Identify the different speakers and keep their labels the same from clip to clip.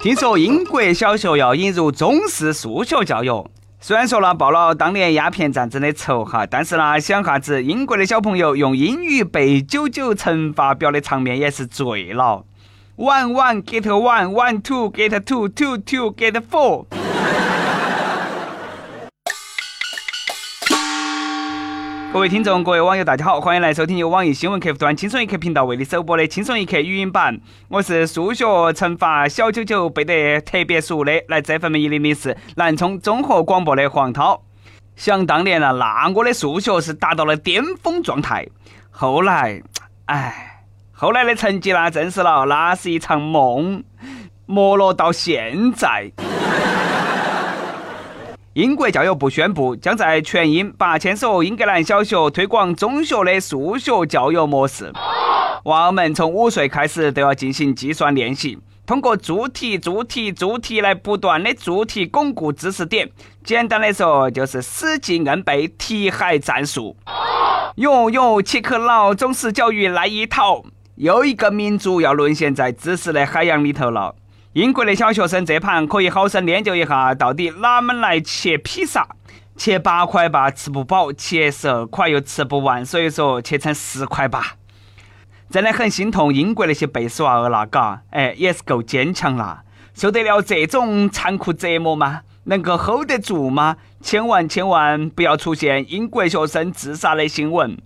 Speaker 1: 听说英国小学要引入中式数学教育，虽然说呢报了当年鸦片战争的仇哈，但是呢想哈子英国的小朋友用英语背九九乘法表的场面也是醉了。One one get one, one two get two, two two get four。各位听众，各位网友，大家好，欢迎来收听由网易新闻客户端轻松一刻频道为你首播的轻松一刻语音版。我是数学乘法小九九背得特别熟的，来自 FM 一零零四南充综合广播的黄涛。想当年啊，那我的数学是达到了巅峰状态。后来，哎，后来的成绩呢，证实了那是一场梦，没落到现在。英国教育部宣布，将在全英八千所英格兰小学推广中学的数学教育模式。娃儿们从五岁开始都要进行计算练习，通过做题、做题、做题来不断的做题巩固知识点。简单的说，就是死记硬背题海战术。哟哟，岂可老中式教育那一套？又一个民族要沦陷在知识的海洋里头了。英国的小学生这盘可以好生研究一下，到底哪门来切披萨？切八块八吃不饱，切十二块又吃不完，所以说切成十块吧。真的很心痛英国那些贝斯娃儿了，嘎，哎，也是够坚强啦，受得了这种残酷折磨吗？能够 hold 得住吗？千万千万不要出现英国学生自杀的新闻，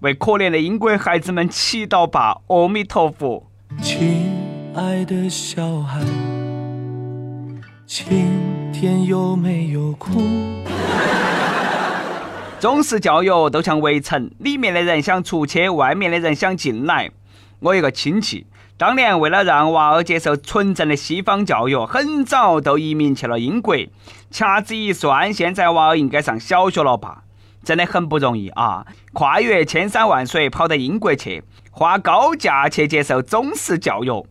Speaker 1: 为可怜的英国孩子们祈祷吧，阿弥陀佛。爱的小孩，今天有没有哭？中式教育都像围城，里面的人想出去，外面的人想进来。我有个亲戚，当年为了让娃儿接受纯正的西方教育，很早都移民去了英国。掐指一算，现在娃儿应该上小学了吧？真的很不容易啊！跨越千山万水跑到英国去，花高价去接受中式教育。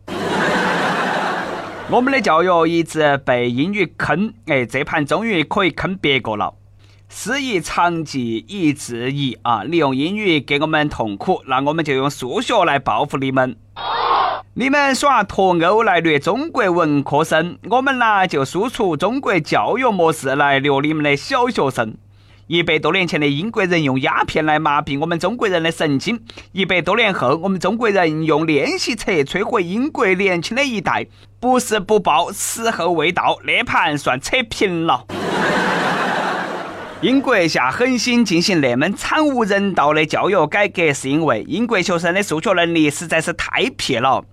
Speaker 1: 我们的教育一直被英语坑，哎，这盘终于可以坑别个了。师夷长技以制夷啊！利用英语给我们痛苦，那我们就用数学来报复你们。你们耍脱欧来掠中国文科生，我们呢就输出中国教育模式来掠你们的小学生。一百多年前的英国人用鸦片来麻痹我们中国人的神经，一百多年后我们中国人用练习册摧毁英国年轻的一代，不是不报，时候未到，那盘算扯平了。英国下狠心进行那么惨无人道的教育改革，是因为英国学生的数学能力实在是太撇了，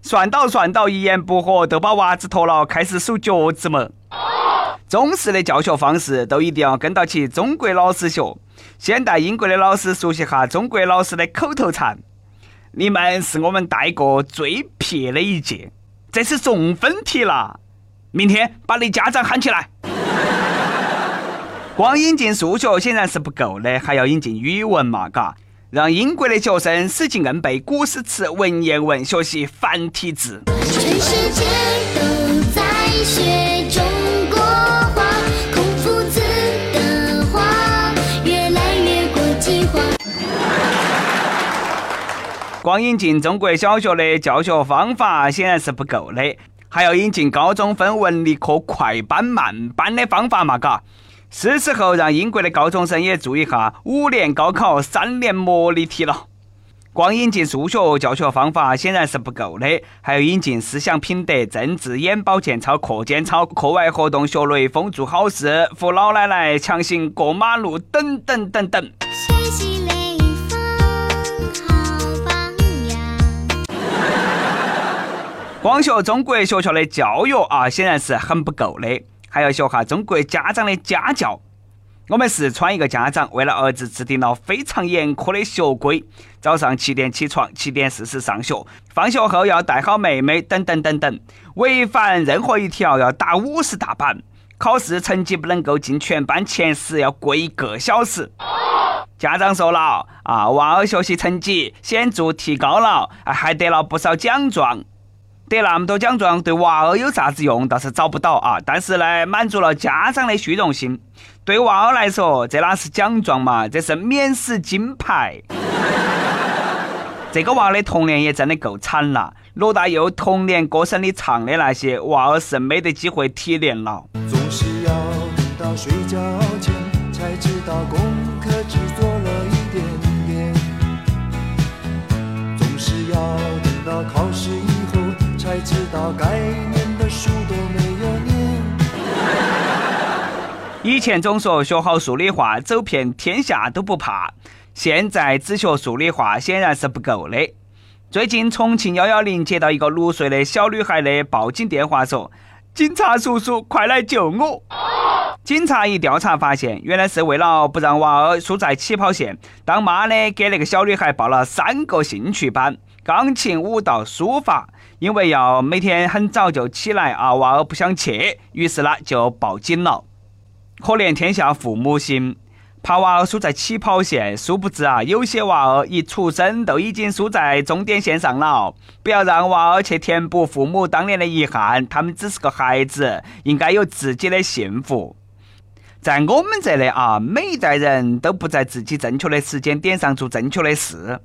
Speaker 1: 算到算到一言不合都把袜子脱了，开始数脚趾么？中式的教学方式都一定要跟到起中国老师学，先带英国的老师熟悉下中国老师的口头禅。你们是我们带过最撇的一届，这是送分题了。明天把你家长喊起来。光引进数学显然是不够的，还要引进语文嘛，嘎，让英国的学生死记硬背古诗词文言文，学习繁体字。全世界都在学。光引进中国小学的教学方法显然是不够的，还要引进高中分文理科快班慢班的方法嘛？嘎，是时候让英国的高中生也注意下五年高考三年模拟题了。光引进数学教学方法显然是不够的，还要引进思想品德、政治、眼保健操、课间操、课外活动、学雷锋、做好事、扶老奶奶、强行过马路等等等等。光学中国学校的教育啊，显然是很不够的，还要学下中国家长的家教。我们四川一个家长为了儿子制定了非常严苛的学规：早上七点起床，七点四十上学，放学后要带好妹妹，等等等等。违反任何一条要打五十大板，考试成绩不能够进全班前十，要跪一个小时。家长说了啊，娃儿学习成绩显著提高了，还得了不少奖状。得那么多奖状对娃儿有啥子用？倒是找不到啊！但是呢，满足了家长的虚荣心。对娃儿来说，这哪是奖状嘛？这是免死金牌。这个娃的童年也真的够惨了。罗大佑童年歌声里唱的那些，娃儿是没得机会体验了。
Speaker 2: 总是要等到睡觉前，才知道功课只做了一点点。总是要等到考，才知道该念的书都没有念。
Speaker 1: 以前总说学好数理化，走遍天下都不怕。现在只学数理化显然是不够的。最近重庆幺幺零接到一个六岁的小女孩的报警电话，说：“警察叔叔，快来救我！”警察一调查发现，原来是为了不让娃儿输在起跑线，当妈的给那个小女孩报了三个兴趣班：钢琴、舞蹈、书法。因为要每天很早就起来啊，娃儿不想去，于是呢就报警了。可怜天下父母心。怕娃儿输在起跑线，殊不知啊，有些娃儿一出生都已经输在终点线上了。不要让娃儿去填补父母当年的遗憾，他们只是个孩子，应该有自己的幸福。在我们这里啊，每一代人都不在自己正确的时间点上做正确的事。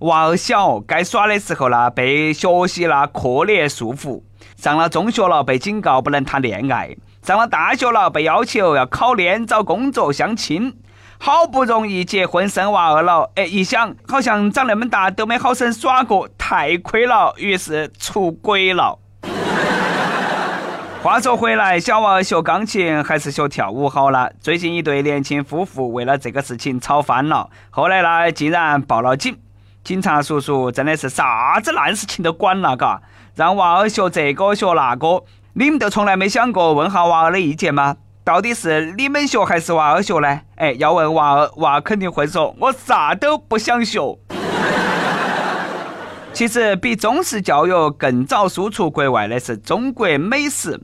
Speaker 1: 娃儿小，该耍的时候呢，被学习啦、课业束缚；上了中学了，被警告不能谈恋爱；上了大学了，被要求要考研、找工作、相亲。好不容易结婚生娃儿了，哎，一想好像长那么大都没好生耍过，太亏了，于是出轨了。话说回来，小娃儿学钢琴还是学跳舞好了？最近一对年轻夫妇为了这个事情吵翻了，后来呢，竟然报了警。警察叔叔真的是啥子烂事情都管了，嘎，让娃儿学这个学那个，你们都从来没想过问下娃儿的意见吗？到底是你们学还是娃儿学呢？哎，要问娃儿，娃肯定会说：“我啥都不想学。”其实，比中式教育更早输出国外的是中国美食。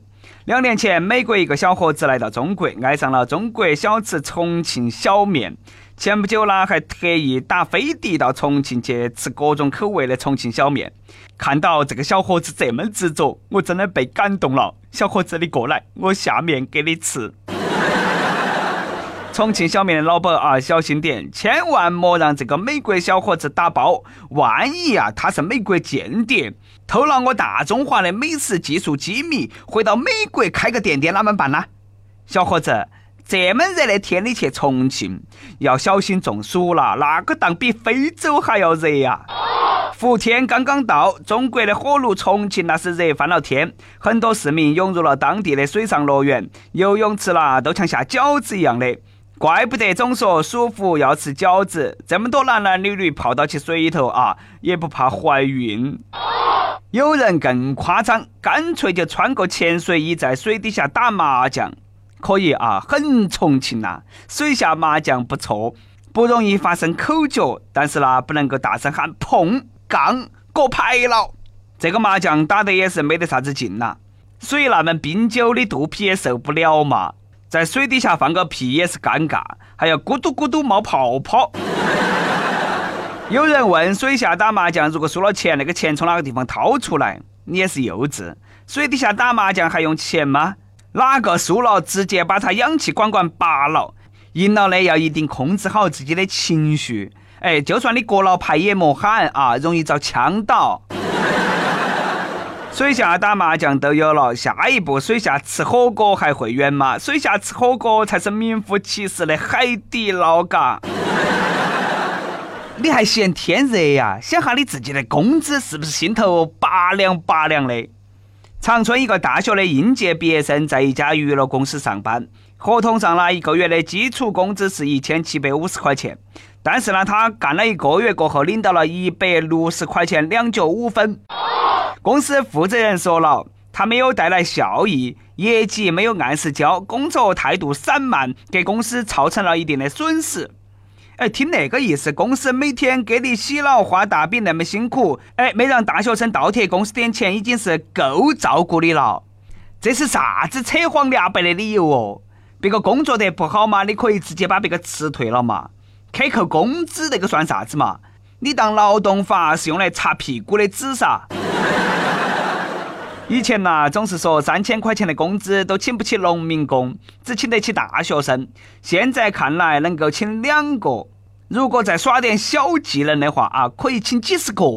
Speaker 1: 两年前，美国一个小伙子来到中国，爱上了中国小吃重庆小面。前不久呢，还特意打飞的到重庆去吃各种口味的重庆小面。看到这个小伙子这么执着，我真的被感动了。小伙子，你过来，我下面给你吃。重庆小面的老板啊，小心点，千万莫让这个美国小伙子打包。万一啊，他是美国间谍，偷了我大中华的美食技术机密，回到美国开个店店，哪么办呢？小伙子。这么热的天，你去重庆要小心中暑了。那个档比非洲还要热呀！伏天刚刚到，中国的火炉重庆那是热翻了天，很多市民涌入了当地的水上乐园，游泳池啦都像下饺子一样的。怪不得总说舒服要吃饺子，这么多男男女女泡到起水里头啊，也不怕怀孕。有人更夸张，干脆就穿个潜水衣在水底下打麻将。可以啊，很重庆呐，水下麻将不错，不容易发生口角，但是呢，不能够大声喊碰杠过牌了。这个麻将打得也是没得啥子劲呐，水那么冰酒，你肚皮也受不了嘛。在水底下放个屁也是尴尬，还要咕嘟咕嘟冒泡泡。有人问水下打麻将，如果输了钱，那个钱从哪个地方掏出来？你也是幼稚，水底下打麻将还用钱吗？哪个输了，直接把他氧气管管拔了；赢了呢，要一定控制好自己的情绪。哎，就算你过了牌也莫喊啊，容易遭呛到。水下打麻将都有了，下一步水下吃火锅还会远吗？水下吃火锅才是名副其实的海底捞嘎。你还嫌天热呀？想下你自己的工资是不是心头拔凉拔凉的？长春一个大学的应届毕业生在一家娱乐公司上班，合同上呢一个月的基础工资是一千七百五十块钱，但是呢他干了一个月过后领到了一百六十块钱两角五分。公司负责人说了，他没有带来效益，业绩没有按时交，工作态度散漫，给公司造成了一定的损失。哎，听那个意思，公司每天给你洗脑画大饼那么辛苦，哎，没让大学生倒贴公司点钱，已经是够照顾你了。这是啥子扯黄俩白的理由哦？别个工作得不好嘛，你可以直接把别个辞退了嘛。克扣工资那个算啥子嘛？你当劳动法是用来擦屁股的纸噻？以前呐，总是说三千块钱的工资都请不起农民工，只请得起大学生。现在看来，能够请两个，如果再耍点小技能的话啊，可以请几十个。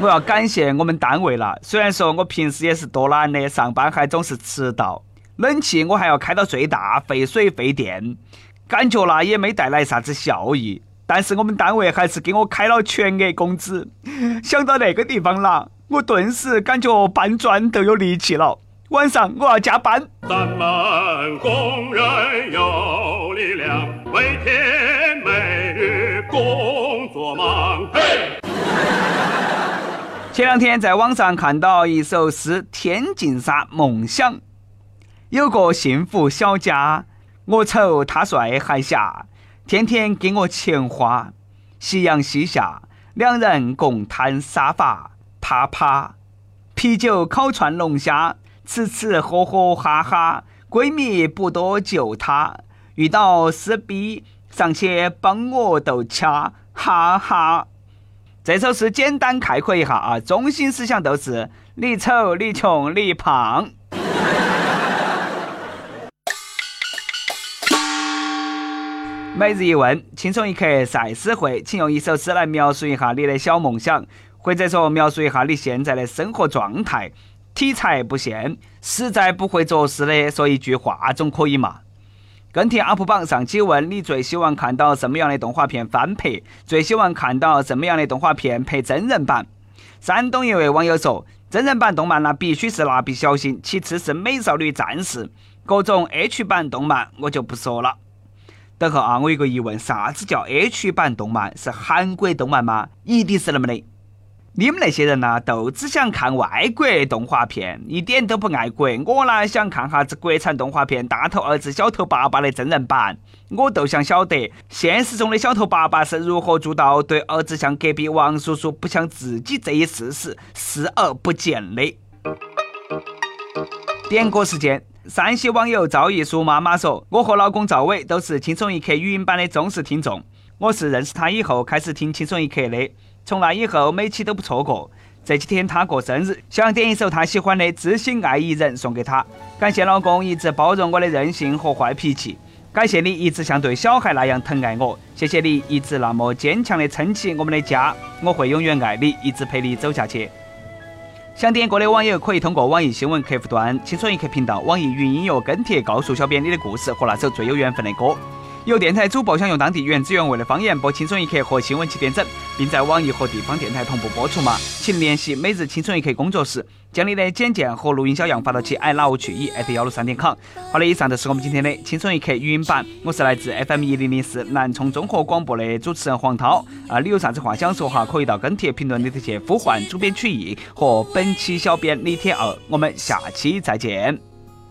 Speaker 1: 我要感谢我们单位了，虽然说我平时也是多懒的，上班还总是迟到，冷气我还要开到最大，费水费电，感觉啦也没带来啥子效益。但是我们单位还是给我开了全额工资，想到那个地方啦，我顿时感觉搬砖都有力气了。晚上我要加班。
Speaker 3: 咱们工人有力量，每天每日工作忙。嘿。
Speaker 1: 前两天在网上看到一首诗《天净沙·梦想》，有个幸福小家，我丑他帅还侠，天天给我钱花。夕阳西下，两人共摊沙发，啪啪，啤酒烤串龙虾，吃吃喝喝哈哈。闺蜜不多就他，遇到撕逼上去帮我斗掐，哈哈。这首诗简单概括一下啊，中心思想都是你丑你穷你胖。每日一问，轻松一刻赛诗会，请用一首诗来描述一下你的小梦想，或者说描述一下你现在的生活状态。题材不限，实在不会作诗的，说一句话总可以嘛。跟帖 UP 榜上期问你最希望看到什么样的动画片翻拍？最希望看到什么样的动画片拍真人版？山东一位网友说：真人版动漫那必须是蜡笔小新，其次是美少女战士，各种 H 版动漫我就不说了。等会啊，我有个疑问，啥子叫 H 版动漫？是韩国动漫吗？一定是那么的？你们那些人呐，都只想看外国动画片，一点都不爱国。我呢，想看哈子国产动画片《大头儿子小头爸爸》的真人版，我都想晓得现实中的小头爸爸是如何做到对儿子像隔壁王叔叔不像自己这一事实视而不见的。点歌时间，山西网友赵艺书妈妈说：“我和老公赵伟都是轻松一刻语音版的忠实听众，我是认识他以后开始听轻松一刻的。”从那以后，每期都不错过。这几天他过生日，想点一首他喜欢的《知心爱一人》送给他。感谢老公一直包容我的任性和坏脾气，感谢你一直像对小孩那样疼爱我，谢谢你一直那么坚强的撑起我们的家，我会永远爱你，一直陪你走下去。想点歌的网友可以通过网易新闻客户端“轻松一刻”频道、网易云音乐跟帖告诉小编你的故事和那首最有缘分的歌。有电台主播想用当地原汁原味的方言播《轻松一刻》和新闻七点整，并在网易和地方电台同步播出吗？请联系每日轻松一刻工作室，将你的简介和录音小样发到其 i love 去 e at 幺六三点 com。好的，以上就是我们今天的轻松一刻语音版。我是来自 FM 一零零四南充综合广播的主持人黄涛。啊，你有啥子话想说哈？可以到跟帖评论里头去呼唤主编曲艺和本期小编李天二。我们下期再见。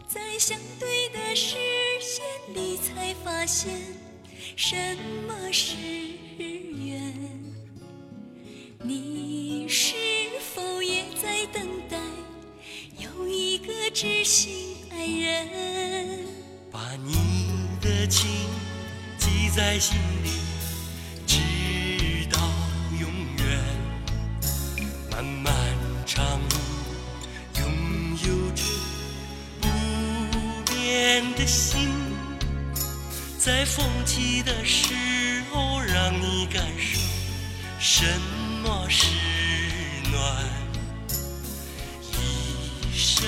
Speaker 1: 在相对的时现什么是缘？你是否也在等待有一个知心爱人？把你的情记在心里，的时候，让你感受什么是暖。一生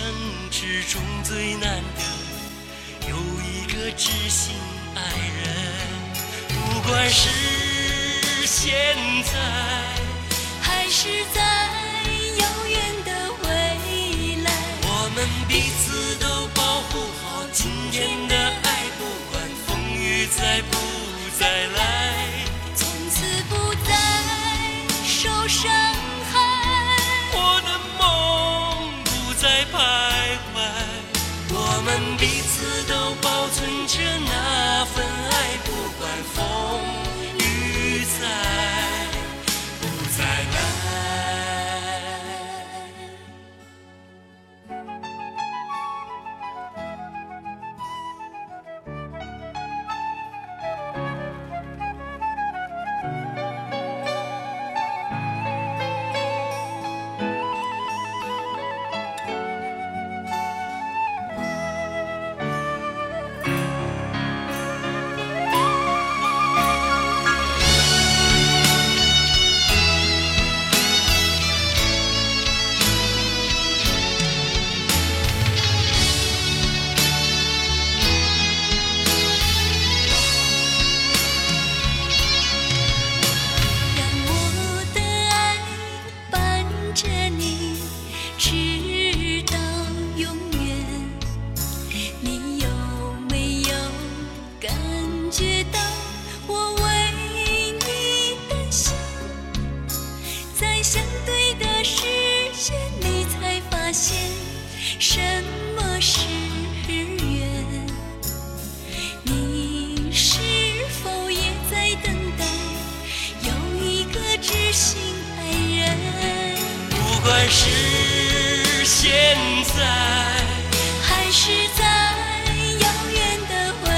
Speaker 1: 之中最难得有一个知心爱人，不管是现在还是在遥远的未来，我们彼此都保护好今天的爱。不管风雨再不再来，从此不再受伤。
Speaker 4: 是现在，
Speaker 5: 还是在遥远的未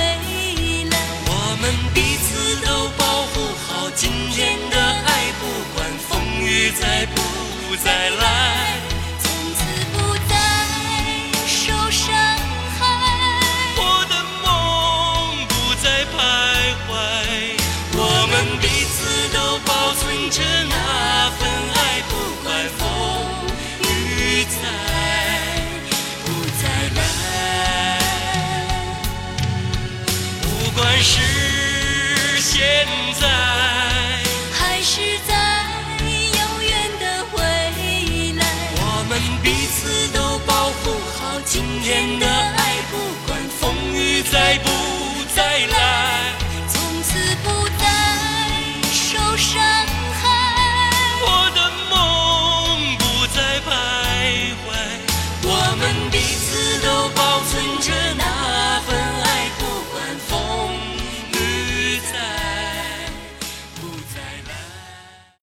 Speaker 5: 来，
Speaker 4: 我们彼此都保护好今天的爱，不管风雨再不再来，